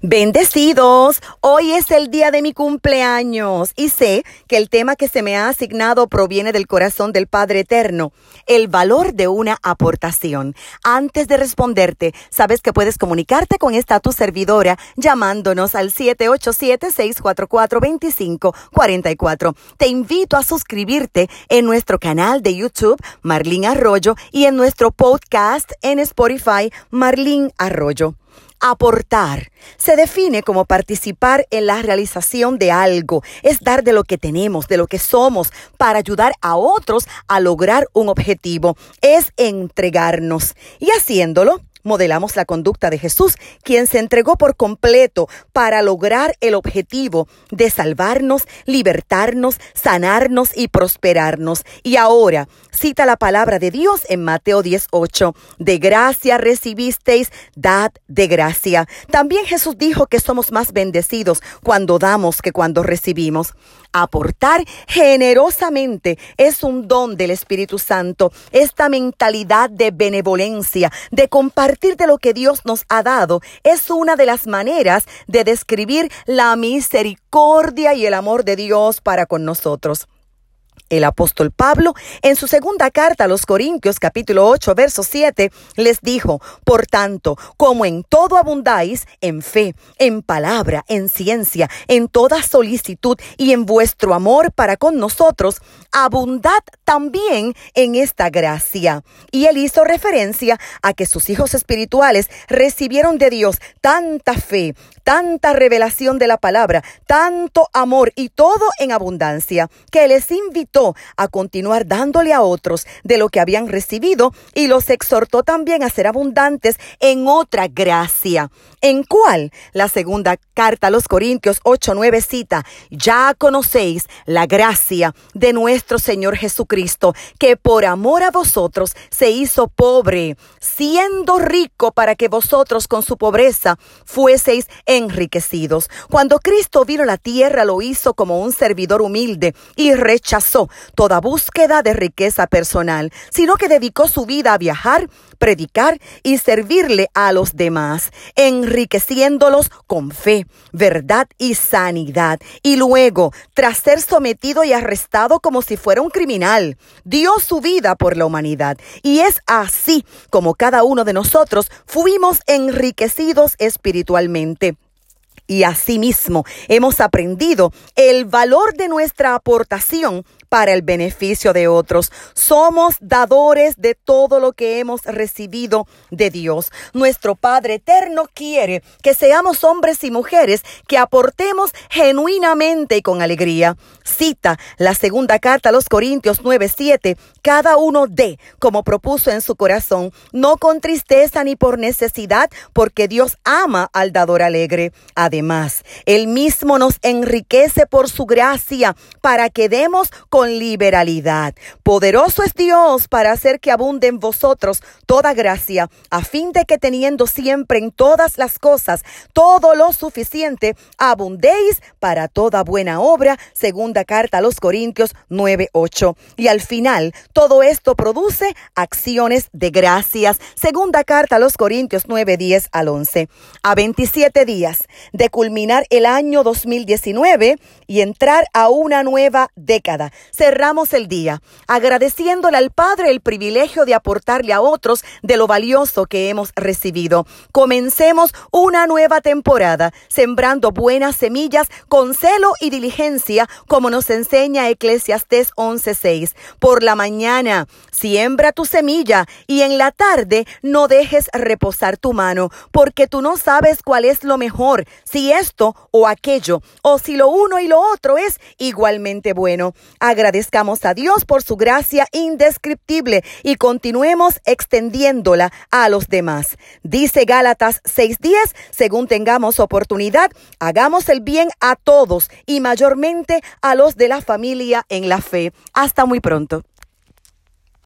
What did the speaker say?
Bendecidos, hoy es el día de mi cumpleaños y sé que el tema que se me ha asignado proviene del corazón del Padre Eterno, el valor de una aportación. Antes de responderte, sabes que puedes comunicarte con esta tu servidora llamándonos al 787-644-2544. Te invito a suscribirte en nuestro canal de YouTube, Marlín Arroyo, y en nuestro podcast en Spotify, Marlín Arroyo. Aportar se define como participar en la realización de algo, es dar de lo que tenemos, de lo que somos, para ayudar a otros a lograr un objetivo, es entregarnos. Y haciéndolo, modelamos la conducta de Jesús, quien se entregó por completo para lograr el objetivo de salvarnos, libertarnos, sanarnos y prosperarnos. Y ahora cita la palabra de Dios en Mateo 18. De gracia recibisteis, dad de gracia. También Jesús dijo que somos más bendecidos cuando damos que cuando recibimos. Aportar generosamente es un don del Espíritu Santo. Esta mentalidad de benevolencia, de compartir de lo que Dios nos ha dado, es una de las maneras de describir la misericordia y el amor de Dios para con nosotros. El apóstol Pablo, en su segunda carta a los Corintios capítulo 8, verso 7, les dijo, por tanto, como en todo abundáis, en fe, en palabra, en ciencia, en toda solicitud y en vuestro amor para con nosotros, abundad también en esta gracia. Y él hizo referencia a que sus hijos espirituales recibieron de Dios tanta fe, tanta revelación de la palabra, tanto amor y todo en abundancia, que les invitó a continuar dándole a otros de lo que habían recibido y los exhortó también a ser abundantes en otra gracia. ¿En cuál? La segunda carta a los Corintios 8, 9 cita, ya conocéis la gracia de nuestro Señor Jesucristo, que por amor a vosotros se hizo pobre, siendo rico para que vosotros con su pobreza fueseis enriquecidos. Cuando Cristo vino a la tierra lo hizo como un servidor humilde y rechazó toda búsqueda de riqueza personal, sino que dedicó su vida a viajar, predicar y servirle a los demás, enriqueciéndolos con fe, verdad y sanidad. Y luego, tras ser sometido y arrestado como si fuera un criminal, dio su vida por la humanidad. Y es así como cada uno de nosotros fuimos enriquecidos espiritualmente. Y asimismo hemos aprendido el valor de nuestra aportación para el beneficio de otros. Somos dadores de todo lo que hemos recibido de Dios. Nuestro Padre Eterno quiere que seamos hombres y mujeres que aportemos genuinamente y con alegría. Cita la segunda carta a los Corintios 9:7. Cada uno dé como propuso en su corazón, no con tristeza ni por necesidad, porque Dios ama al dador alegre. Además, Él mismo nos enriquece por su gracia para que demos con liberalidad. Poderoso es Dios para hacer que abunde en vosotros toda gracia, a fin de que teniendo siempre en todas las cosas todo lo suficiente, abundéis para toda buena obra. Segunda carta a los Corintios 9:8. Y al final, todo esto produce acciones de gracias. Segunda carta a los Corintios 9:10 al 11. A 27 días de culminar el año 2019 y entrar a una nueva década cerramos el día agradeciéndole al Padre el privilegio de aportarle a otros de lo valioso que hemos recibido. Comencemos una nueva temporada sembrando buenas semillas con celo y diligencia como nos enseña Eclesiastés 11:6. Por la mañana siembra tu semilla y en la tarde no dejes reposar tu mano, porque tú no sabes cuál es lo mejor, si esto o aquello, o si lo uno y lo otro es igualmente bueno. Agradezcamos a Dios por su gracia indescriptible y continuemos extendiéndola a los demás. Dice Gálatas 6:10, según tengamos oportunidad, hagamos el bien a todos y mayormente a los de la familia en la fe. Hasta muy pronto.